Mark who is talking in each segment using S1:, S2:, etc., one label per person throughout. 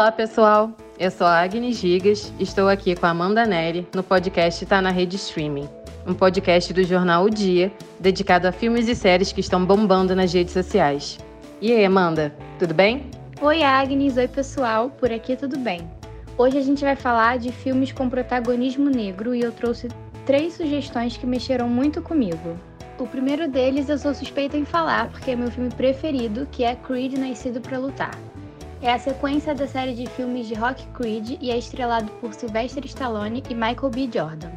S1: Olá, pessoal! Eu sou a Agnes Gigas, estou aqui com a Amanda Neri no podcast Tá na Rede Streaming, um podcast do jornal O Dia, dedicado a filmes e séries que estão bombando nas redes sociais. E aí, Amanda, tudo bem?
S2: Oi, Agnes, oi, pessoal, por aqui tudo bem. Hoje a gente vai falar de filmes com protagonismo negro e eu trouxe três sugestões que mexeram muito comigo. O primeiro deles eu sou suspeita em falar porque é meu filme preferido, que é Creed Nascido para Lutar. É a sequência da série de filmes de Rock Creed e é estrelado por Sylvester Stallone e Michael B. Jordan.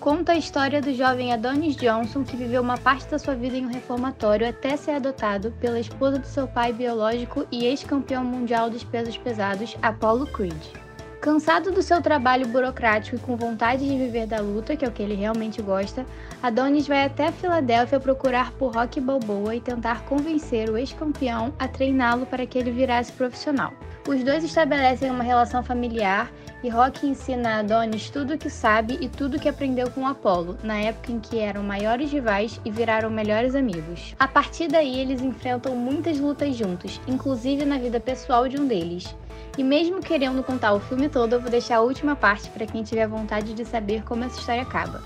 S2: Conta a história do jovem Adonis Johnson que viveu uma parte da sua vida em um reformatório até ser adotado pela esposa do seu pai biológico e ex-campeão mundial dos pesos pesados, Apollo Creed. Cansado do seu trabalho burocrático e com vontade de viver da luta, que é o que ele realmente gosta, Adonis vai até Filadélfia procurar por Rocky Balboa e tentar convencer o ex-campeão a treiná-lo para que ele virasse profissional. Os dois estabelecem uma relação familiar e Rocky ensina a Adonis tudo o que sabe e tudo o que aprendeu com Apollo, na época em que eram maiores rivais e viraram melhores amigos. A partir daí, eles enfrentam muitas lutas juntos, inclusive na vida pessoal de um deles. E mesmo querendo contar o filme todo, eu vou deixar a última parte para quem tiver vontade de saber como essa história acaba.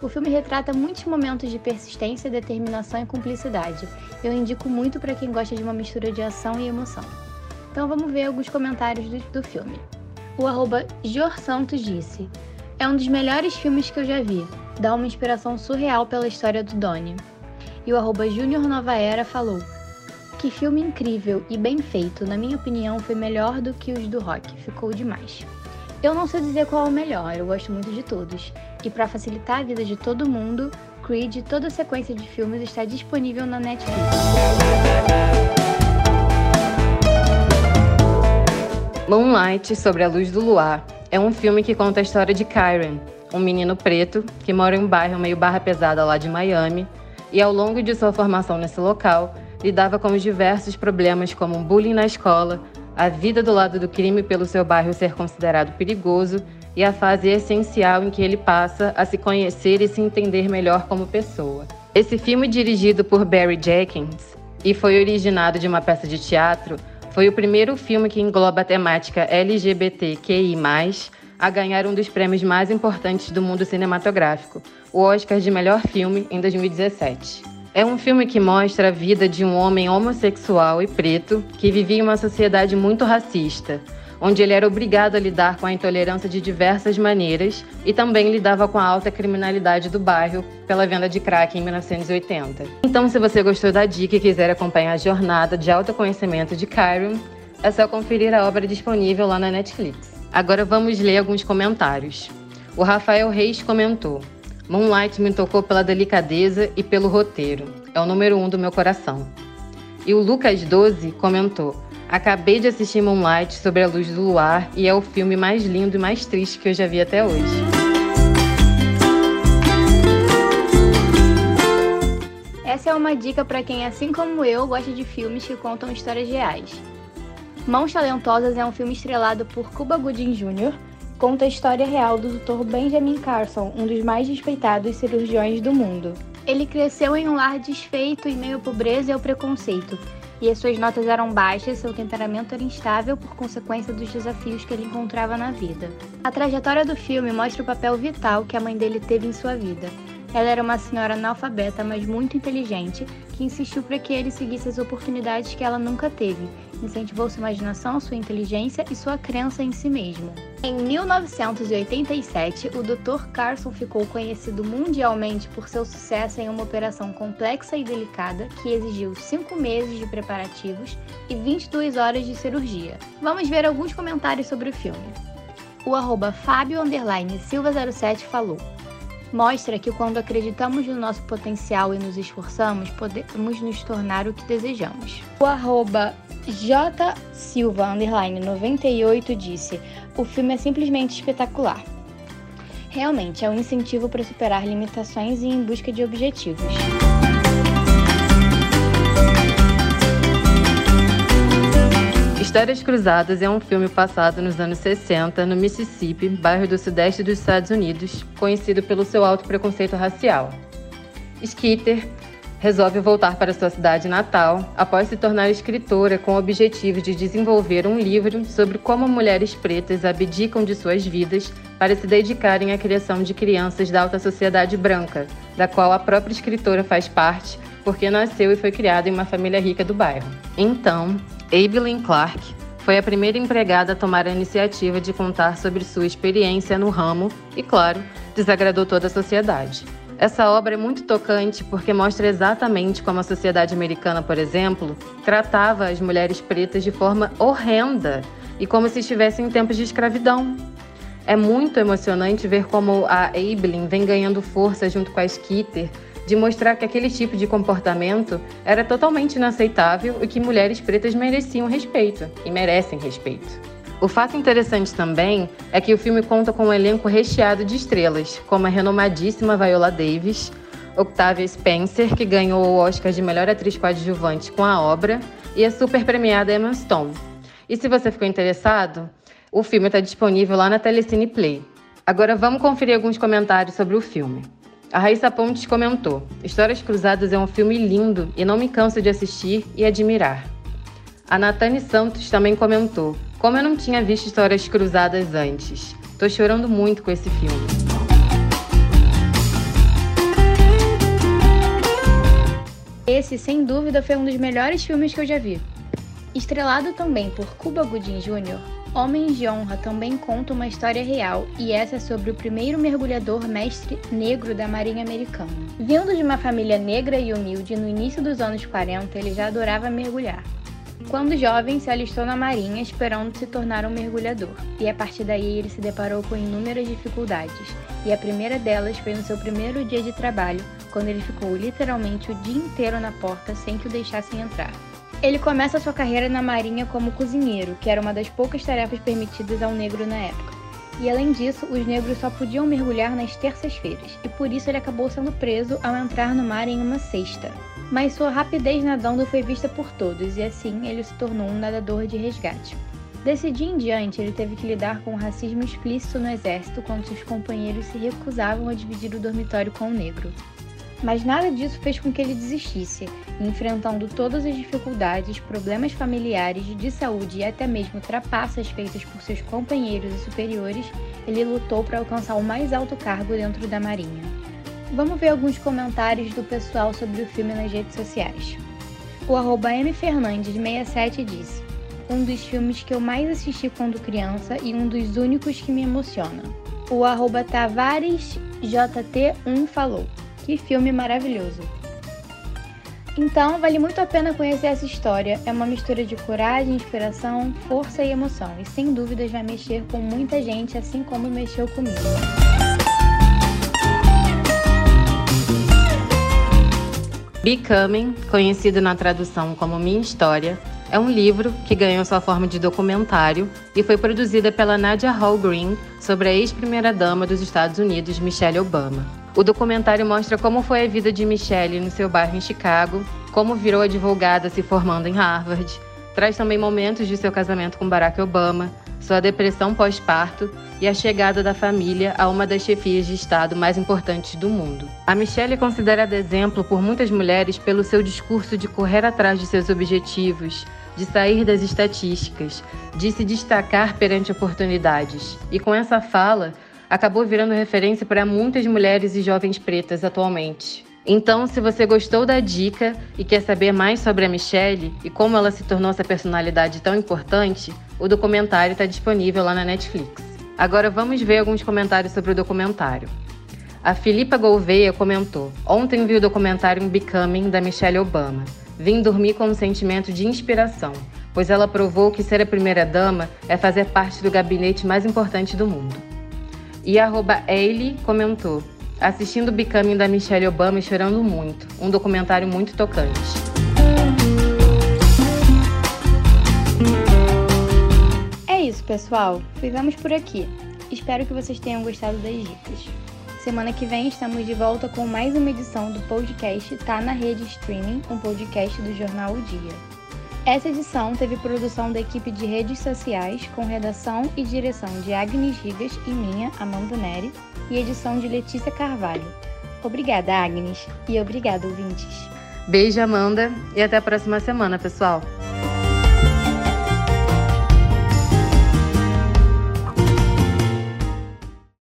S2: O filme retrata muitos momentos de persistência, determinação e cumplicidade. Eu indico muito para quem gosta de uma mistura de ação e emoção. Então vamos ver alguns comentários do, do filme. O arroba Jor Santos disse: É um dos melhores filmes que eu já vi. Dá uma inspiração surreal pela história do Donnie. E o arroba Júnior Nova Era falou: que filme incrível e bem feito, na minha opinião, foi melhor do que os do rock, ficou demais. Eu não sei dizer qual é o melhor, eu gosto muito de todos. E para facilitar a vida de todo mundo, Creed, toda a sequência de filmes está disponível na Netflix.
S1: Moonlight sobre a luz do luar é um filme que conta a história de Kyron, um menino preto que mora em um bairro meio barra pesada lá de Miami, e ao longo de sua formação nesse local, lidava com os diversos problemas como bullying na escola, a vida do lado do crime pelo seu bairro ser considerado perigoso e a fase essencial em que ele passa a se conhecer e se entender melhor como pessoa. Esse filme, dirigido por Barry Jenkins e foi originado de uma peça de teatro, foi o primeiro filme que engloba a temática LGBTQI, a ganhar um dos prêmios mais importantes do mundo cinematográfico, o Oscar de Melhor Filme, em 2017. É um filme que mostra a vida de um homem homossexual e preto que vivia em uma sociedade muito racista, onde ele era obrigado a lidar com a intolerância de diversas maneiras e também lidava com a alta criminalidade do bairro pela venda de crack em 1980. Então, se você gostou da dica e quiser acompanhar a jornada de autoconhecimento de Kyron, é só conferir a obra disponível lá na Netflix. Agora vamos ler alguns comentários. O Rafael Reis comentou: Moonlight me tocou pela delicadeza e pelo roteiro. É o número um do meu coração. E o Lucas 12 comentou: Acabei de assistir Moonlight sobre a luz do luar e é o filme mais lindo e mais triste que eu já vi até hoje.
S2: Essa é uma dica para quem, assim como eu, gosta de filmes que contam histórias reais. Mãos Talentosas é um filme estrelado por Cuba Gooding Jr., conta a história real do Dr. Benjamin Carson, um dos mais respeitados cirurgiões do mundo. Ele cresceu em um lar desfeito em meio à pobreza e ao preconceito, e as suas notas eram baixas, seu temperamento era instável por consequência dos desafios que ele encontrava na vida. A trajetória do filme mostra o papel vital que a mãe dele teve em sua vida. Ela era uma senhora analfabeta, mas muito inteligente, que insistiu para que ele seguisse as oportunidades que ela nunca teve, incentivou sua imaginação, sua inteligência e sua crença em si mesmo. Em 1987, o Dr. Carson ficou conhecido mundialmente por seu sucesso em uma operação complexa e delicada que exigiu 5 meses de preparativos e 22 horas de cirurgia. Vamos ver alguns comentários sobre o filme. O arroba Fábio Silva 07 falou mostra que quando acreditamos no nosso potencial e nos esforçamos, podemos nos tornar o que desejamos. O arroba J Silva 98 disse: "O filme é simplesmente espetacular. Realmente é um incentivo para superar limitações e em busca de objetivos."
S1: Histórias Cruzadas é um filme passado nos anos 60 no Mississippi, bairro do sudeste dos Estados Unidos, conhecido pelo seu alto preconceito racial. Skeeter, resolve voltar para sua cidade natal após se tornar escritora com o objetivo de desenvolver um livro sobre como mulheres pretas abdicam de suas vidas para se dedicarem à criação de crianças da alta sociedade branca, da qual a própria escritora faz parte porque nasceu e foi criada em uma família rica do bairro. Então, Evelyn Clark foi a primeira empregada a tomar a iniciativa de contar sobre sua experiência no ramo e, claro, desagradou toda a sociedade. Essa obra é muito tocante porque mostra exatamente como a sociedade americana, por exemplo, tratava as mulheres pretas de forma horrenda e como se estivessem em tempos de escravidão. É muito emocionante ver como a Evelyn vem ganhando força junto com a Skitter de mostrar que aquele tipo de comportamento era totalmente inaceitável e que mulheres pretas mereciam respeito e merecem respeito. O fato interessante também é que o filme conta com um elenco recheado de estrelas, como a renomadíssima Viola Davis, Octavia Spencer, que ganhou o Oscar de melhor atriz coadjuvante com a obra, e a super premiada Emma Stone. E se você ficou interessado, o filme está disponível lá na Telecine Play. Agora vamos conferir alguns comentários sobre o filme. A Raíssa Pontes comentou: Histórias Cruzadas é um filme lindo e não me canso de assistir e admirar. A Natane Santos também comentou: como eu não tinha visto histórias cruzadas antes. Tô chorando muito com esse filme.
S2: Esse, sem dúvida, foi um dos melhores filmes que eu já vi. Estrelado também por Cuba Gooding Jr., Homens de Honra também conta uma história real, e essa é sobre o primeiro mergulhador mestre negro da Marinha Americana. Vindo de uma família negra e humilde, no início dos anos 40 ele já adorava mergulhar. Quando jovem, se alistou na Marinha esperando se tornar um mergulhador, e a partir daí ele se deparou com inúmeras dificuldades, e a primeira delas foi no seu primeiro dia de trabalho, quando ele ficou literalmente o dia inteiro na porta sem que o deixassem entrar. Ele começa sua carreira na Marinha como cozinheiro, que era uma das poucas tarefas permitidas ao negro na época. E além disso, os negros só podiam mergulhar nas terças-feiras, e por isso ele acabou sendo preso ao entrar no mar em uma sexta mas sua rapidez nadando foi vista por todos e assim ele se tornou um nadador de resgate. Desse dia em diante, ele teve que lidar com o racismo explícito no exército quando seus companheiros se recusavam a dividir o dormitório com o negro. Mas nada disso fez com que ele desistisse, enfrentando todas as dificuldades, problemas familiares, de saúde e até mesmo trapaças feitas por seus companheiros e superiores, ele lutou para alcançar o mais alto cargo dentro da Marinha. Vamos ver alguns comentários do pessoal sobre o filme nas redes sociais. O arroba mfernandes67 disse: Um dos filmes que eu mais assisti quando criança e um dos únicos que me emociona. O arroba TavaresJT1 falou: Que filme maravilhoso! Então, vale muito a pena conhecer essa história. É uma mistura de coragem, inspiração, força e emoção, e sem dúvidas vai mexer com muita gente, assim como mexeu comigo.
S1: Becoming, conhecido na tradução como Minha História, é um livro que ganhou sua forma de documentário e foi produzida pela Nadia Hall Green sobre a ex-primeira-dama dos Estados Unidos, Michelle Obama. O documentário mostra como foi a vida de Michelle no seu bairro em Chicago, como virou advogada se formando em Harvard, traz também momentos de seu casamento com Barack Obama, sua depressão pós-parto e a chegada da família a uma das chefias de Estado mais importantes do mundo. A Michelle é considerada exemplo por muitas mulheres pelo seu discurso de correr atrás de seus objetivos, de sair das estatísticas, de se destacar perante oportunidades. E com essa fala, acabou virando referência para muitas mulheres e jovens pretas atualmente. Então, se você gostou da dica e quer saber mais sobre a Michelle e como ela se tornou essa personalidade tão importante, o documentário está disponível lá na Netflix. Agora vamos ver alguns comentários sobre o documentário. A Filipa Gouveia comentou: Ontem vi o documentário Becoming da Michelle Obama. Vim dormir com um sentimento de inspiração, pois ela provou que ser a primeira-dama é fazer parte do gabinete mais importante do mundo. E a Ailey comentou: Assistindo o Becoming da Michelle Obama e chorando muito. Um documentário muito tocante.
S2: isso, pessoal. Ficamos por aqui. Espero que vocês tenham gostado das dicas. Semana que vem estamos de volta com mais uma edição do podcast Tá na Rede Streaming, um podcast do jornal O Dia. Essa edição teve produção da equipe de redes sociais, com redação e direção de Agnes Rigas e minha, Amanda Neri, e edição de Letícia Carvalho. Obrigada, Agnes, e obrigada, ouvintes.
S1: Beijo, Amanda, e até a próxima semana, pessoal.